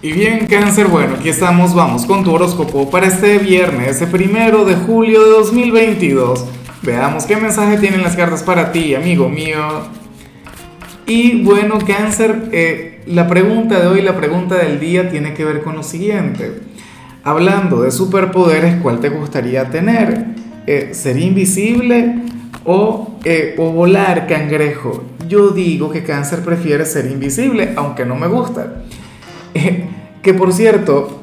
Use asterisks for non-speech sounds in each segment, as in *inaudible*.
Y bien, cáncer, bueno, aquí estamos, vamos con tu horóscopo para este viernes, el primero de julio de 2022. Veamos qué mensaje tienen las cartas para ti, amigo mío. Y bueno, cáncer, eh, la pregunta de hoy, la pregunta del día tiene que ver con lo siguiente. Hablando de superpoderes, ¿cuál te gustaría tener? Eh, ¿Ser invisible o, eh, o volar, cangrejo? Yo digo que cáncer prefiere ser invisible, aunque no me gusta. *laughs* que por cierto,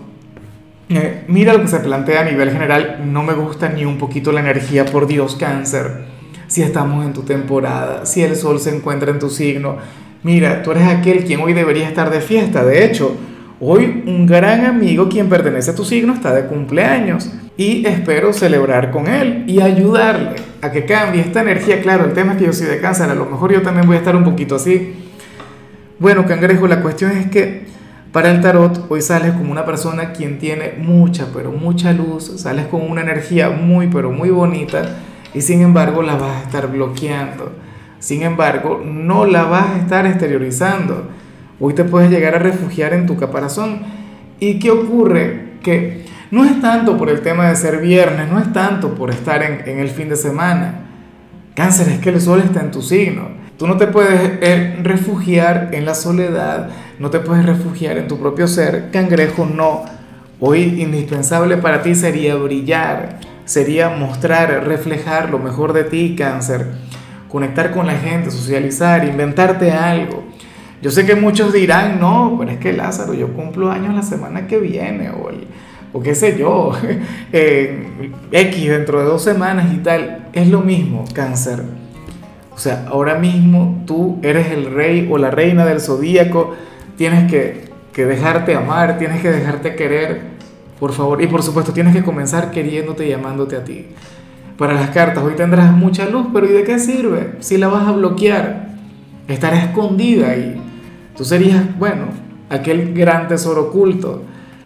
eh, mira lo que se plantea a nivel general, no me gusta ni un poquito la energía, por Dios, cáncer. Si estamos en tu temporada, si el sol se encuentra en tu signo, mira, tú eres aquel quien hoy debería estar de fiesta. De hecho, hoy un gran amigo quien pertenece a tu signo está de cumpleaños y espero celebrar con él y ayudarle a que cambie esta energía. Claro, el tema es que yo soy de cáncer, a lo mejor yo también voy a estar un poquito así. Bueno, cangrejo, la cuestión es que para el tarot, hoy sales como una persona quien tiene mucha, pero mucha luz, sales con una energía muy, pero muy bonita y sin embargo la vas a estar bloqueando. Sin embargo, no la vas a estar exteriorizando. Hoy te puedes llegar a refugiar en tu caparazón. ¿Y qué ocurre? Que no es tanto por el tema de ser viernes, no es tanto por estar en, el fin de semana. Cáncer es que el sol está en tu signo. Tú no te puedes eh, refugiar en la soledad, no te puedes refugiar en tu propio ser. Cangrejo, no. Hoy indispensable para ti sería brillar, sería mostrar, reflejar lo mejor de ti, cáncer. Conectar con la gente, socializar, inventarte algo. Yo sé que muchos dirán, no, pero es que Lázaro, yo cumplo años la semana que viene, o, o qué sé yo, *laughs* eh, X dentro de dos semanas y tal. Es lo mismo, cáncer o sea, ahora mismo tú eres el rey o la reina del zodíaco, tienes que, que dejarte amar, tienes que dejarte querer, por favor. Y por supuesto, tienes que comenzar queriéndote y amándote a ti. Para las cartas, hoy tendrás mucha luz, pero ¿y de qué sirve? Si la vas a bloquear, estará escondida ahí. Tú serías, bueno, aquel gran tesoro oculto.